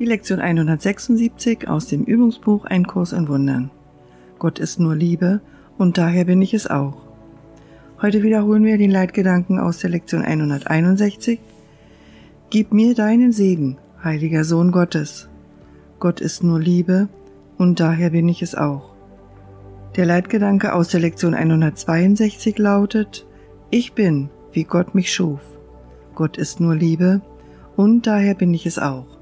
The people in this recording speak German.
Die Lektion 176 aus dem Übungsbuch Ein Kurs in Wundern. Gott ist nur Liebe und daher bin ich es auch. Heute wiederholen wir den Leitgedanken aus der Lektion 161. Gib mir deinen Segen, heiliger Sohn Gottes. Gott ist nur Liebe und daher bin ich es auch. Der Leitgedanke aus der Lektion 162 lautet, ich bin, wie Gott mich schuf. Gott ist nur Liebe und daher bin ich es auch.